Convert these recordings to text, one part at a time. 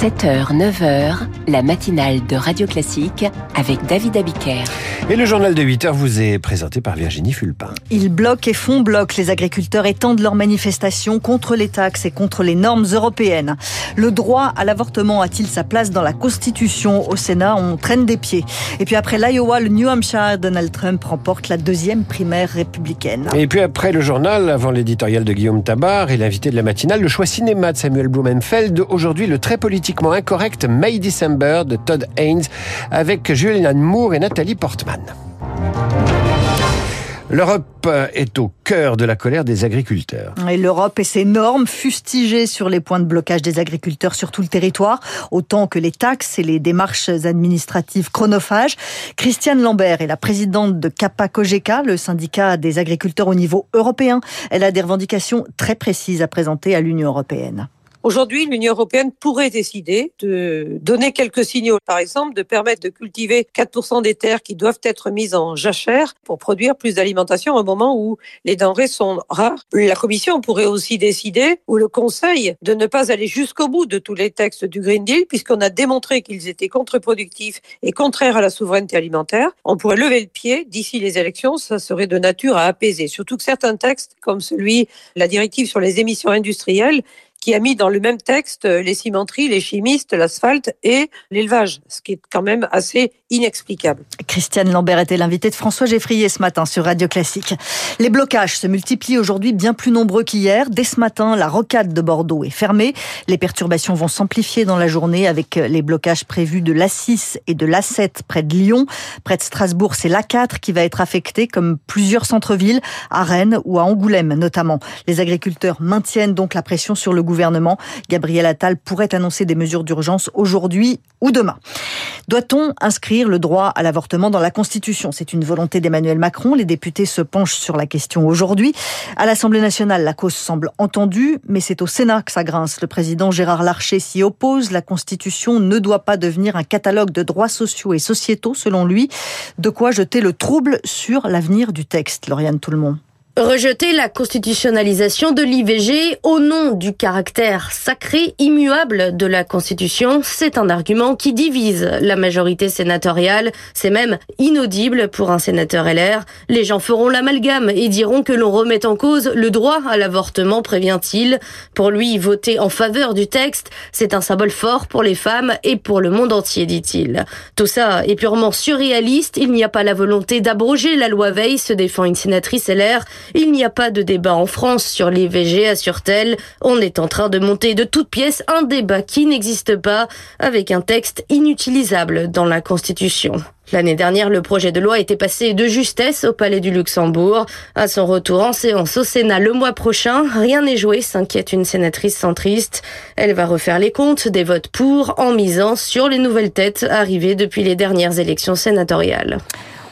7h, 9h, la matinale de Radio Classique avec David Abiker. Et le journal de 8h vous est présenté par Virginie Fulpin. Ils bloquent et font bloc. Les agriculteurs étendent leurs manifestations contre les taxes et contre les normes européennes. Le droit à l'avortement a-t-il sa place dans la Constitution Au Sénat, on traîne des pieds. Et puis après l'Iowa, le New Hampshire, Donald Trump remporte la deuxième primaire républicaine. Et puis après le journal, avant l'éditorial de Guillaume Tabar et l'invité de la matinale, le choix cinéma de Samuel Blumenfeld. Aujourd'hui, le très politiquement incorrect May December de Todd Haynes avec Julianne Moore et Nathalie Portman. L'Europe est au cœur de la colère des agriculteurs. L'Europe et ses normes fustigées sur les points de blocage des agriculteurs sur tout le territoire, autant que les taxes et les démarches administratives chronophages. Christiane Lambert est la présidente de Kappa le syndicat des agriculteurs au niveau européen. Elle a des revendications très précises à présenter à l'Union européenne. Aujourd'hui, l'Union européenne pourrait décider de donner quelques signaux, par exemple, de permettre de cultiver 4% des terres qui doivent être mises en jachère pour produire plus d'alimentation au moment où les denrées sont rares. La Commission pourrait aussi décider, ou le Conseil, de ne pas aller jusqu'au bout de tous les textes du Green Deal, puisqu'on a démontré qu'ils étaient contre-productifs et contraires à la souveraineté alimentaire. On pourrait lever le pied d'ici les élections, ça serait de nature à apaiser. Surtout que certains textes, comme celui, la directive sur les émissions industrielles, qui a mis dans le même texte les cimenteries, les chimistes, l'asphalte et l'élevage, ce qui est quand même assez inexplicable. Christiane Lambert était l'invitée de François Geffrier ce matin sur Radio Classique. Les blocages se multiplient aujourd'hui bien plus nombreux qu'hier. Dès ce matin, la rocade de Bordeaux est fermée. Les perturbations vont s'amplifier dans la journée avec les blocages prévus de l'A6 et de l'A7 près de Lyon. Près de Strasbourg, c'est l'A4 qui va être affecté comme plusieurs centres-villes, à Rennes ou à Angoulême notamment. Les agriculteurs maintiennent donc la pression sur le Gabriel Attal pourrait annoncer des mesures d'urgence aujourd'hui ou demain. Doit-on inscrire le droit à l'avortement dans la Constitution? C'est une volonté d'Emmanuel Macron. Les députés se penchent sur la question aujourd'hui. À l'Assemblée nationale, la cause semble entendue, mais c'est au Sénat que ça grince. Le président Gérard Larcher s'y oppose. La Constitution ne doit pas devenir un catalogue de droits sociaux et sociétaux, selon lui. De quoi jeter le trouble sur l'avenir du texte, Lauriane Tout-le-Monde. Rejeter la constitutionnalisation de l'IVG au nom du caractère sacré, immuable de la Constitution, c'est un argument qui divise la majorité sénatoriale. C'est même inaudible pour un sénateur LR. Les gens feront l'amalgame et diront que l'on remet en cause le droit à l'avortement, prévient-il. Pour lui, voter en faveur du texte, c'est un symbole fort pour les femmes et pour le monde entier, dit-il. Tout ça est purement surréaliste. Il n'y a pas la volonté d'abroger la loi Veil, se défend une sénatrice LR. Il n'y a pas de débat en France sur l'IVG, assure-t-elle. On est en train de monter de toutes pièces un débat qui n'existe pas avec un texte inutilisable dans la Constitution. L'année dernière, le projet de loi était passé de justesse au Palais du Luxembourg. À son retour en séance au Sénat le mois prochain, rien n'est joué, s'inquiète une sénatrice centriste. Elle va refaire les comptes des votes pour en misant sur les nouvelles têtes arrivées depuis les dernières élections sénatoriales.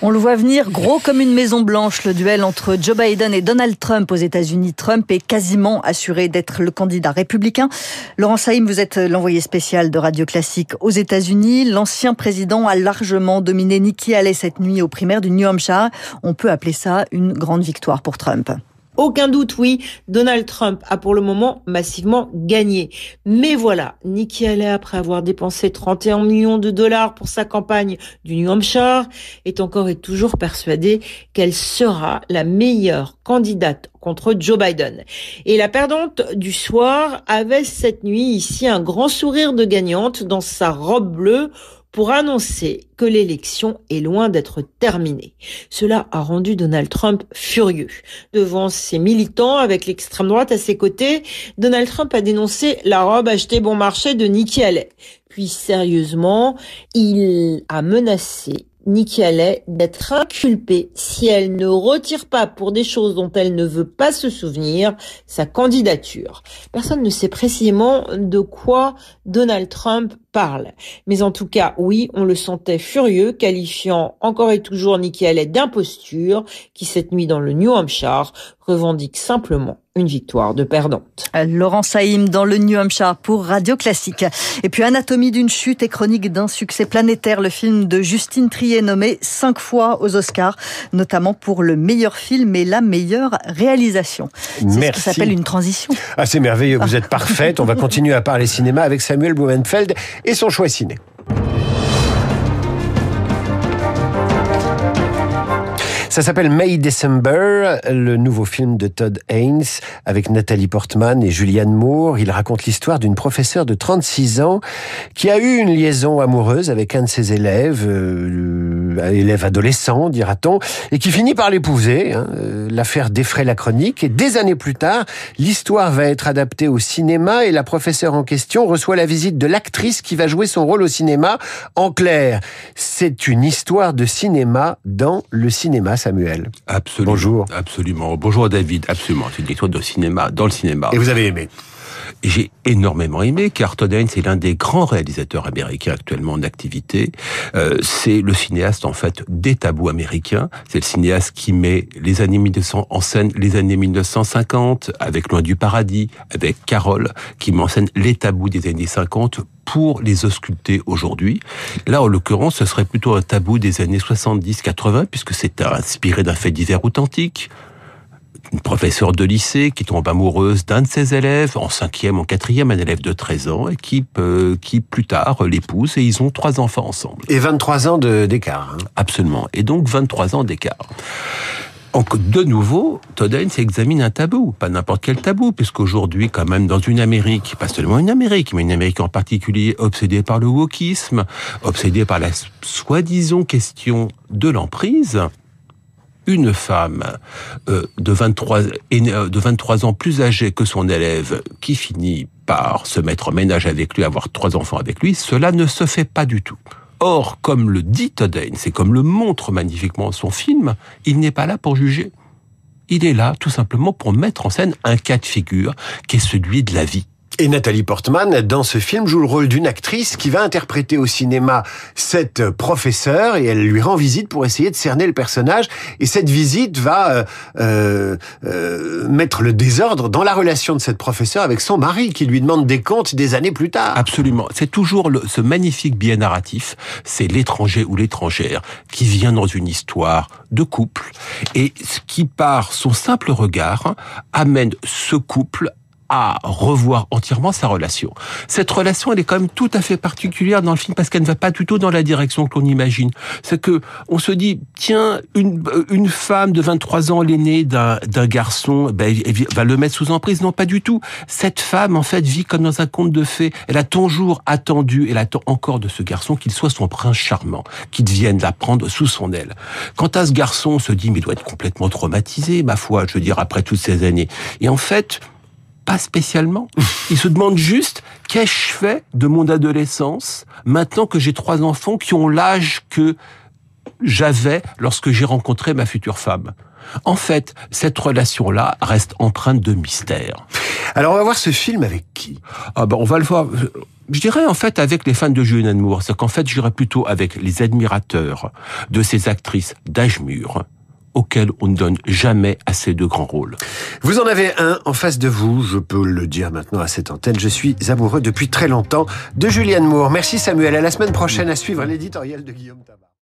On le voit venir gros comme une maison blanche, le duel entre Joe Biden et Donald Trump aux États-Unis. Trump est quasiment assuré d'être le candidat républicain. Laurent Saïm, vous êtes l'envoyé spécial de Radio Classique aux États-Unis. L'ancien président a largement dominé Nikki Haley cette nuit aux primaires du New Hampshire. On peut appeler ça une grande victoire pour Trump. Aucun doute, oui, Donald Trump a pour le moment massivement gagné. Mais voilà, Nikki Haley, après avoir dépensé 31 millions de dollars pour sa campagne du New Hampshire, est encore et toujours persuadée qu'elle sera la meilleure candidate contre Joe Biden. Et la perdante du soir avait cette nuit ici un grand sourire de gagnante dans sa robe bleue pour annoncer que l'élection est loin d'être terminée. Cela a rendu Donald Trump furieux. Devant ses militants, avec l'extrême droite à ses côtés, Donald Trump a dénoncé la robe achetée bon marché de Nikki Haley. Puis sérieusement, il a menacé Nikki Haley d'être inculpée si elle ne retire pas pour des choses dont elle ne veut pas se souvenir sa candidature. Personne ne sait précisément de quoi Donald Trump parle. Mais en tout cas, oui, on le sentait furieux, qualifiant encore et toujours Nikki Haley d'imposture, qui cette nuit dans le New Hampshire revendique simplement une victoire de perdante. Laurent Saïm dans le New Hampshire pour Radio Classique. Et puis Anatomie d'une chute et chronique d'un succès planétaire, le film de Justine Trier nommé cinq fois aux Oscars, notamment pour le meilleur film et la meilleure réalisation. C'est ce qui s'appelle une transition. Ah, c'est merveilleux, vous êtes parfaite. On va continuer à parler cinéma avec Samuel Blumenfeld et son choix ciné. Ça s'appelle May December, le nouveau film de Todd Haynes avec Nathalie Portman et Julianne Moore. Il raconte l'histoire d'une professeure de 36 ans qui a eu une liaison amoureuse avec un de ses élèves, euh, élève adolescent, dira-t-on, et qui finit par l'épouser. Hein. Euh, l'affaire défraie la chronique et des années plus tard, l'histoire va être adaptée au cinéma et la professeure en question reçoit la visite de l'actrice qui va jouer son rôle au cinéma. En clair, c'est une histoire de cinéma dans le cinéma. Samuel. Absolument. Bonjour. Absolument. Bonjour David. Absolument. C'est une histoire de cinéma, dans le cinéma. Et vous avez aimé j'ai énormément aimé, car Haynes est l'un des grands réalisateurs américains actuellement en activité. Euh, c'est le cinéaste, en fait, des tabous américains. C'est le cinéaste qui met les années 1900 en scène, les années 1950, avec Loin du Paradis, avec Carole, qui met en scène les tabous des années 50 pour les ausculter aujourd'hui. Là, en l'occurrence, ce serait plutôt un tabou des années 70-80, puisque c'est inspiré d'un fait divers authentique une professeure de lycée qui tombe amoureuse d'un de ses élèves, en cinquième, en quatrième, un élève de 13 ans, et qui, qui plus tard l'épouse, et ils ont trois enfants ensemble. Et 23 ans d'écart. Hein. Absolument. Et donc 23 ans d'écart. De nouveau, Todd Haynes examine un tabou, pas n'importe quel tabou, puisqu'aujourd'hui, quand même, dans une Amérique, pas seulement une Amérique, mais une Amérique en particulier obsédée par le wokisme, obsédée par la soi-disant question de l'emprise, une femme euh, de 23 euh, de 23 ans plus âgée que son élève qui finit par se mettre en ménage avec lui, avoir trois enfants avec lui, cela ne se fait pas du tout. Or, comme le dit Todd c'est comme le montre magnifiquement son film, il n'est pas là pour juger. Il est là tout simplement pour mettre en scène un cas de figure qui est celui de la vie. Et Nathalie Portman, dans ce film, joue le rôle d'une actrice qui va interpréter au cinéma cette professeure et elle lui rend visite pour essayer de cerner le personnage. Et cette visite va euh, euh, euh, mettre le désordre dans la relation de cette professeure avec son mari qui lui demande des comptes des années plus tard. Absolument. C'est toujours le, ce magnifique biais narratif. C'est l'étranger ou l'étrangère qui vient dans une histoire de couple et ce qui, par son simple regard, amène ce couple à revoir entièrement sa relation. Cette relation, elle est quand même tout à fait particulière dans le film parce qu'elle ne va pas du tout dans la direction que l'on imagine. C'est que on se dit, tiens, une, une femme de 23 ans, l'aînée d'un, d'un garçon, ben, elle va le mettre sous emprise. Non, pas du tout. Cette femme, en fait, vit comme dans un conte de fées. Elle a toujours attendu, elle attend encore de ce garçon qu'il soit son prince charmant, qu'il vienne la prendre sous son aile. Quant à ce garçon, on se dit, mais il doit être complètement traumatisé, ma foi, je veux dire, après toutes ces années. Et en fait, pas spécialement. Il se demande juste qu'ai-je fait de mon adolescence maintenant que j'ai trois enfants qui ont l'âge que j'avais lorsque j'ai rencontré ma future femme? En fait, cette relation-là reste empreinte de mystère. Alors on va voir ce film avec qui? Ah ben on va le voir. Je dirais en fait avec les fans de Julianne Moore, c'est qu'en fait j'irais plutôt avec les admirateurs de ces actrices d'âge mûr, auquel on ne donne jamais assez de grands rôles. Vous en avez un en face de vous, je peux le dire maintenant à cette antenne, je suis amoureux depuis très longtemps de Julianne Moore. Merci Samuel, à la semaine prochaine à suivre l'éditorial de Guillaume Tabar.